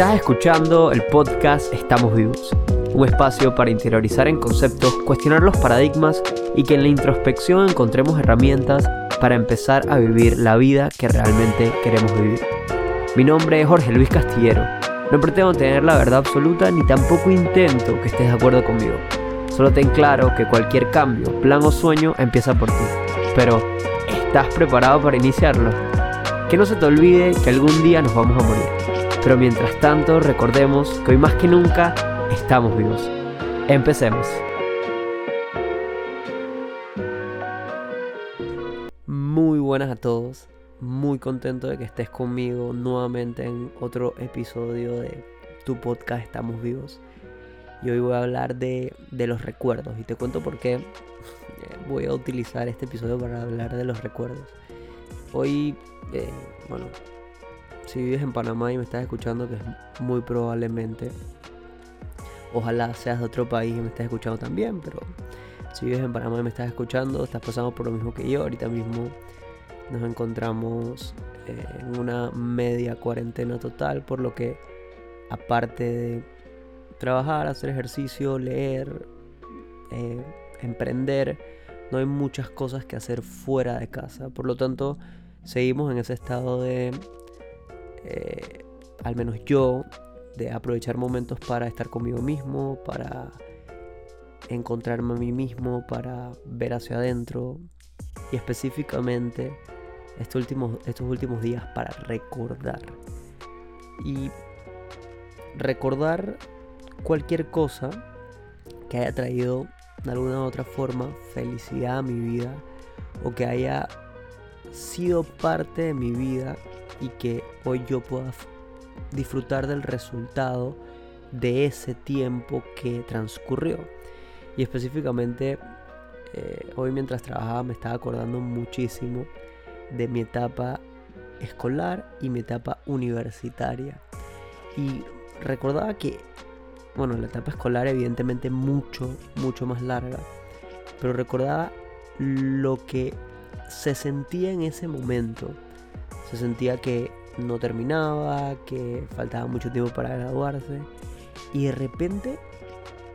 Estás escuchando el podcast Estamos Vivos, un espacio para interiorizar en conceptos, cuestionar los paradigmas y que en la introspección encontremos herramientas para empezar a vivir la vida que realmente queremos vivir. Mi nombre es Jorge Luis Castillero. No pretendo tener la verdad absoluta ni tampoco intento que estés de acuerdo conmigo. Solo ten claro que cualquier cambio, plan o sueño empieza por ti. Pero, ¿estás preparado para iniciarlo? Que no se te olvide que algún día nos vamos a morir. Pero mientras tanto, recordemos que hoy más que nunca estamos vivos. Empecemos. Muy buenas a todos. Muy contento de que estés conmigo nuevamente en otro episodio de tu podcast Estamos vivos. Y hoy voy a hablar de, los recuerdos. Y te cuento por qué voy a utilizar este episodio para hablar de los recuerdos. Hoy, eh, bueno, si vives en Panamá y me estás escuchando, que es muy probablemente, ojalá seas de otro país y me estás escuchando también, pero si vives en Panamá y me estás escuchando, estás pasando por lo mismo que yo, ahorita mismo nos encontramos eh, en una media cuarentena total, por lo que aparte de trabajar, hacer ejercicio, leer, eh, emprender, no hay muchas cosas que hacer fuera de casa. Por lo tanto, seguimos en ese estado de eh, al menos yo, de aprovechar momentos para estar conmigo mismo, para encontrarme a mí mismo, para ver hacia adentro y específicamente estos últimos, estos últimos días para recordar. Y recordar cualquier cosa que haya traído de alguna u otra forma felicidad a mi vida o que haya sido parte de mi vida y que hoy yo pueda disfrutar del resultado de ese tiempo que transcurrió. Y específicamente eh, hoy mientras trabajaba me estaba acordando muchísimo de mi etapa escolar y mi etapa universitaria. Y recordaba que, bueno, la etapa escolar evidentemente mucho, mucho más larga, pero recordaba lo que se sentía en ese momento se sentía que no terminaba, que faltaba mucho tiempo para graduarse. Y de repente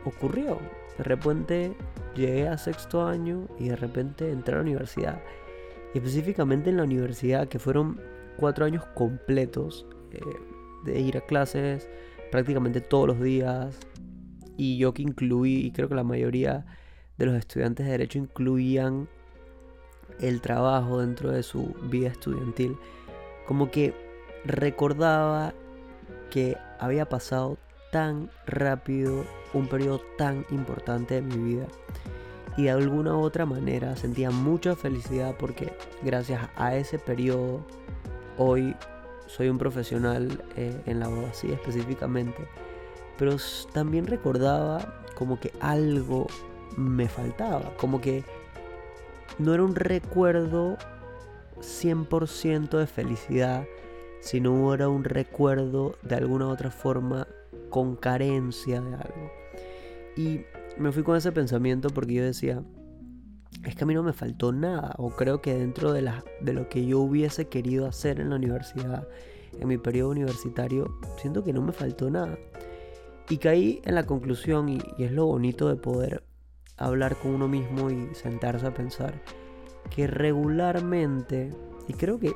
ocurrió. De repente llegué a sexto año y de repente entré a la universidad. Y específicamente en la universidad, que fueron cuatro años completos eh, de ir a clases prácticamente todos los días. Y yo que incluí, creo que la mayoría de los estudiantes de derecho incluían el trabajo dentro de su vida estudiantil como que recordaba que había pasado tan rápido un periodo tan importante de mi vida. Y de alguna u otra manera sentía mucha felicidad porque gracias a ese periodo hoy soy un profesional eh, en la abogacía específicamente. Pero también recordaba como que algo me faltaba como que no era un recuerdo 100% de felicidad, si no hubiera un recuerdo de alguna otra forma con carencia de algo. Y me fui con ese pensamiento porque yo decía, es que a mí no me faltó nada, o creo que dentro de, la, de lo que yo hubiese querido hacer en la universidad, en mi periodo universitario, siento que no me faltó nada. Y caí en la conclusión, y es lo bonito de poder hablar con uno mismo y sentarse a pensar, que regularmente, y creo que,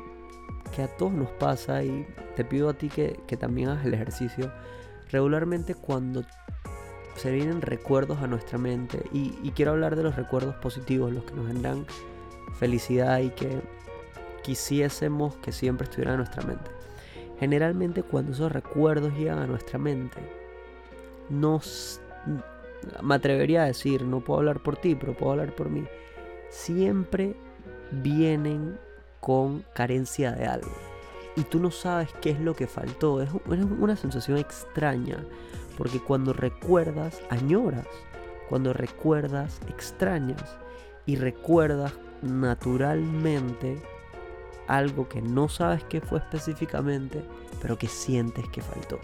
que, a todos nos pasa, y te pido a ti que, también hagas el ejercicio, regularmente cuando se vienen recuerdos a nuestra mente, y, y quiero hablar de los recuerdos positivos, los que nos generan felicidad y que quisiésemos que siempre estuvieran en nuestra mente. Generalmente cuando esos recuerdos llegan a nuestra mente, nos me atrevería a decir, no puedo hablar por ti, pero puedo hablar por mí, siempre vienen con carencia de algo. Y tú no sabes qué es lo que faltó. Es una sensación extraña. Porque cuando recuerdas, añoras. Cuando recuerdas, extrañas. Y recuerdas naturalmente algo que no sabes qué fue específicamente, pero que sientes que faltó.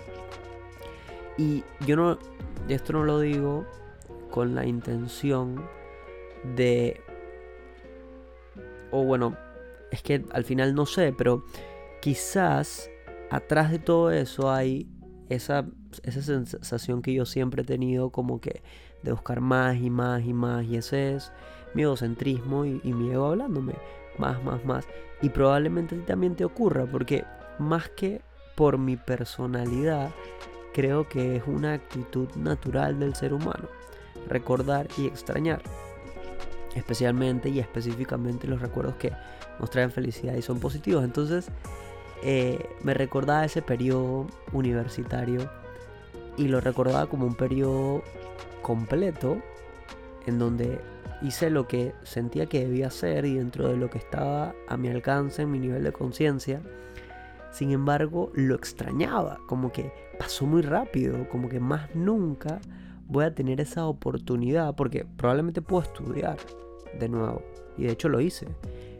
Y yo no, esto no lo digo con la intención de bueno, es que al final no sé, pero quizás atrás de todo eso hay esa, esa sensación que yo siempre he tenido como que de buscar más y más y más. Y ese es mi egocentrismo y, y mi ego hablándome. Más, más, más. Y probablemente también te ocurra porque más que por mi personalidad, creo que es una actitud natural del ser humano. Recordar y extrañar. Especialmente y específicamente los recuerdos que nos traen felicidad y son positivos. Entonces, eh, me recordaba ese periodo universitario y lo recordaba como un periodo completo en donde hice lo que sentía que debía hacer y dentro de lo que estaba a mi alcance, en mi nivel de conciencia. Sin embargo, lo extrañaba, como que pasó muy rápido, como que más nunca voy a tener esa oportunidad, porque probablemente puedo estudiar de nuevo, y de hecho lo hice,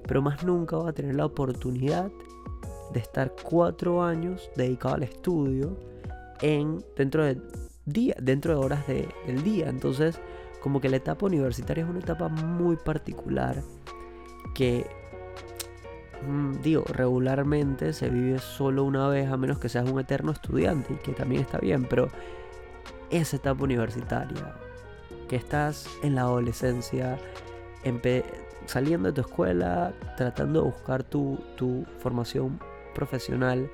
pero más nunca voy a tener la oportunidad de estar cuatro años dedicado al estudio en, dentro, de día, dentro de horas del día. Entonces, como que la etapa universitaria es una etapa muy particular que, mm, digo, regularmente se vive solo una vez a menos que seas un eterno estudiante, y que también está bien, pero esa etapa universitaria, que estás en la adolescencia, saliendo de tu escuela, tratando de buscar tu, tu formación profesional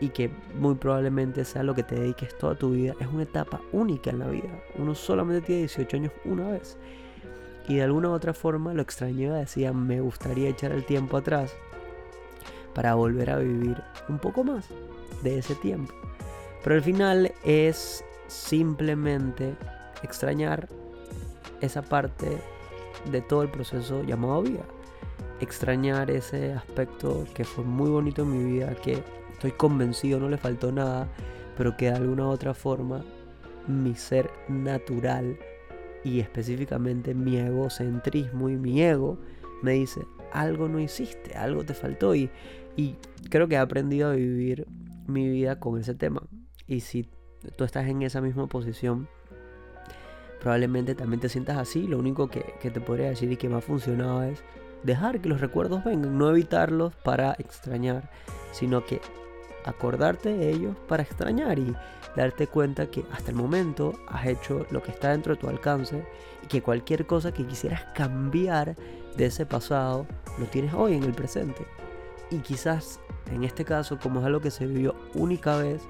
y que muy probablemente sea lo que te dediques toda tu vida, es una etapa única en la vida. Uno solamente tiene 18 años una vez. Y de alguna u otra forma lo extrañaba, decía, me gustaría echar el tiempo atrás para volver a vivir un poco más de ese tiempo. Pero al final es simplemente extrañar esa parte de todo el proceso llamado vida extrañar ese aspecto que fue muy bonito en mi vida, que estoy convencido no le faltó nada, pero que de alguna u otra forma mi ser natural y específicamente mi egocentrismo y mi ego me dice, algo no hiciste, algo te faltó y, y creo que he aprendido a vivir mi vida con ese tema. Y si tú estás en esa misma posición, probablemente también te sientas así. Lo único que, que te podría decir y que me ha es dejar que los recuerdos vengan, no evitarlos para extrañar, sino que acordarte de ellos para extrañar y darte cuenta que hasta el momento has hecho lo que está dentro de tu alcance y que cualquier cosa que quisieras cambiar de ese pasado lo tienes hoy en el presente. Y quizás en este caso, como es algo que se vivió única vez,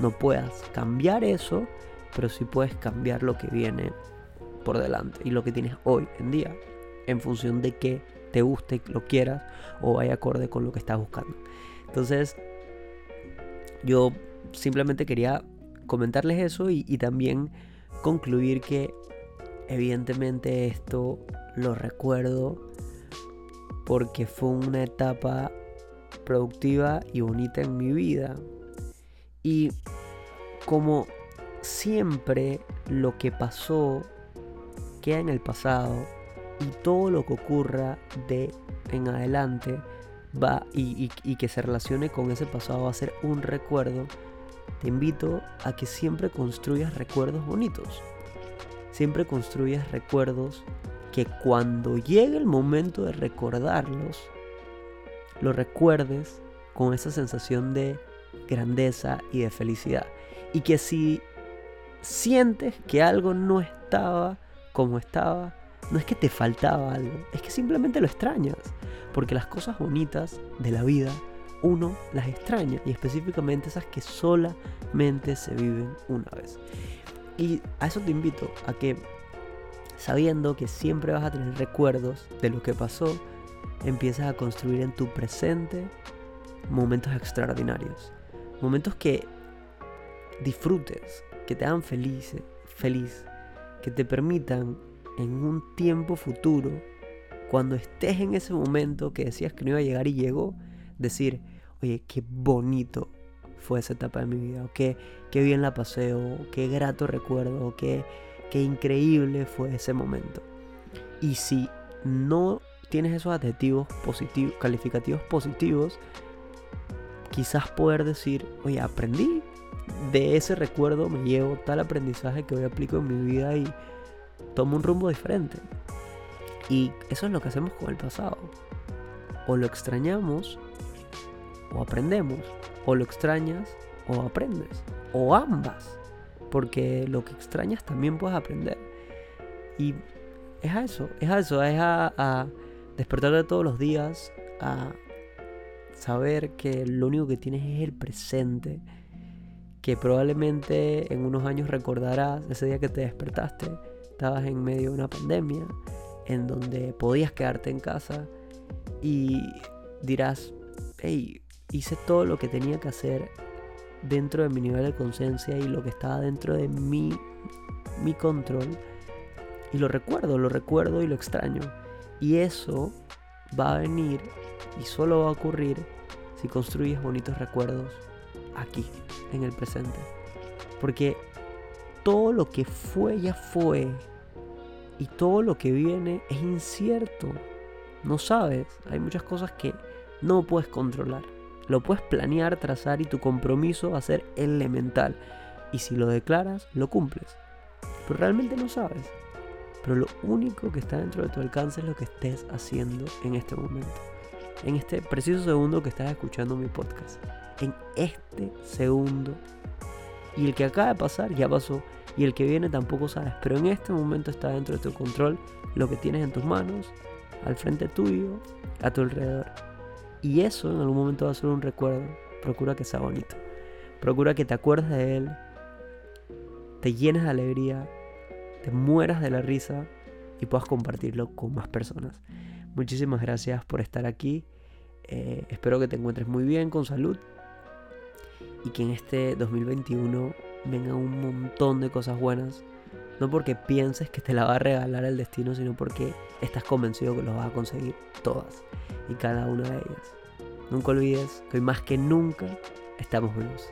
no puedas cambiar eso, pero sí puedes cambiar lo que viene por delante y lo que tienes hoy en día en función de qué te guste, lo quieras o vaya acorde con lo que estás buscando. Entonces, yo simplemente quería comentarles eso y, también concluir que evidentemente esto lo recuerdo porque fue una etapa productiva y bonita en mi vida. Y como siempre lo que pasó queda en el pasado, y todo lo que ocurra de en adelante va y, que se relacione con ese pasado va a ser un recuerdo, te invito a que siempre construyas recuerdos bonitos. Siempre construyas recuerdos que cuando llegue el momento de recordarlos, lo recuerdes con esa sensación de grandeza y de felicidad. Y que si sientes que algo no estaba como estaba, no es que te faltaba algo, es que simplemente lo extrañas. Porque las cosas bonitas de la vida uno las extraña y específicamente esas que solamente se viven una vez. Y a eso te invito, a que sabiendo que siempre vas a tener recuerdos de lo que pasó, empiezas a construir en tu presente momentos extraordinarios. Momentos que disfrutes, que te hagan feliz, feliz, que te permitan en un tiempo futuro, cuando estés en ese momento que decías que no iba a llegar y llegó, decir, oye, qué bonito fue esa etapa de mi vida, o qué, qué bien la pasé, o qué grato recuerdo, o qué, qué increíble fue ese momento. Y si no tienes esos adjetivos positivos, calificativos positivos, quizás poder decir, oye, aprendí de ese recuerdo, me llevo tal aprendizaje que hoy aplico en mi vida y toma un rumbo diferente. Y eso es lo que hacemos con el pasado. O lo extrañamos, o aprendemos, o lo extrañas, o aprendes, o ambas, porque lo que extrañas también puedes aprender. Y es a eso, es a eso, es a, a despertarte todos los días, a saber que lo único que tienes es el presente, que probablemente en unos años recordarás ese día que te despertaste, estabas en medio de una pandemia, en donde podías quedarte en casa y dirás, hey, hice todo lo que tenía que hacer dentro de mi nivel de conciencia y lo que estaba dentro de mi, mi control. Y lo recuerdo, lo recuerdo y lo extraño. Y eso va a venir y solo va a ocurrir si construyes bonitos recuerdos aquí, en el presente. Porque todo lo que fue ya fue. Y todo lo que viene es incierto. No sabes. Hay muchas cosas que no puedes controlar. Lo puedes planear, trazar y tu compromiso va a ser elemental. Y si lo declaras, lo cumples. Pero realmente no sabes. Pero lo único que está dentro de tu alcance es lo que estés haciendo en este momento. En este preciso segundo que estás escuchando mi podcast. En este segundo. Y el que acaba de pasar ya pasó. Y el que viene tampoco sabes. Pero en este momento está dentro de tu control lo que tienes en tus manos, al frente tuyo, a tu alrededor. Y eso en algún momento va a ser un recuerdo. Procura que sea bonito. Procura que te acuerdes de él. Te llenes de alegría te mueras de la risa y puedas compartirlo con más personas. Muchísimas gracias por estar aquí. Eh, espero que te encuentres muy bien, con salud. Y que en este 2021 vengan un montón de cosas buenas. No porque pienses que te la va a regalar el destino, sino porque estás convencido que lo vas a conseguir todas y cada una de ellas. Nunca olvides que hoy más que nunca estamos vivos.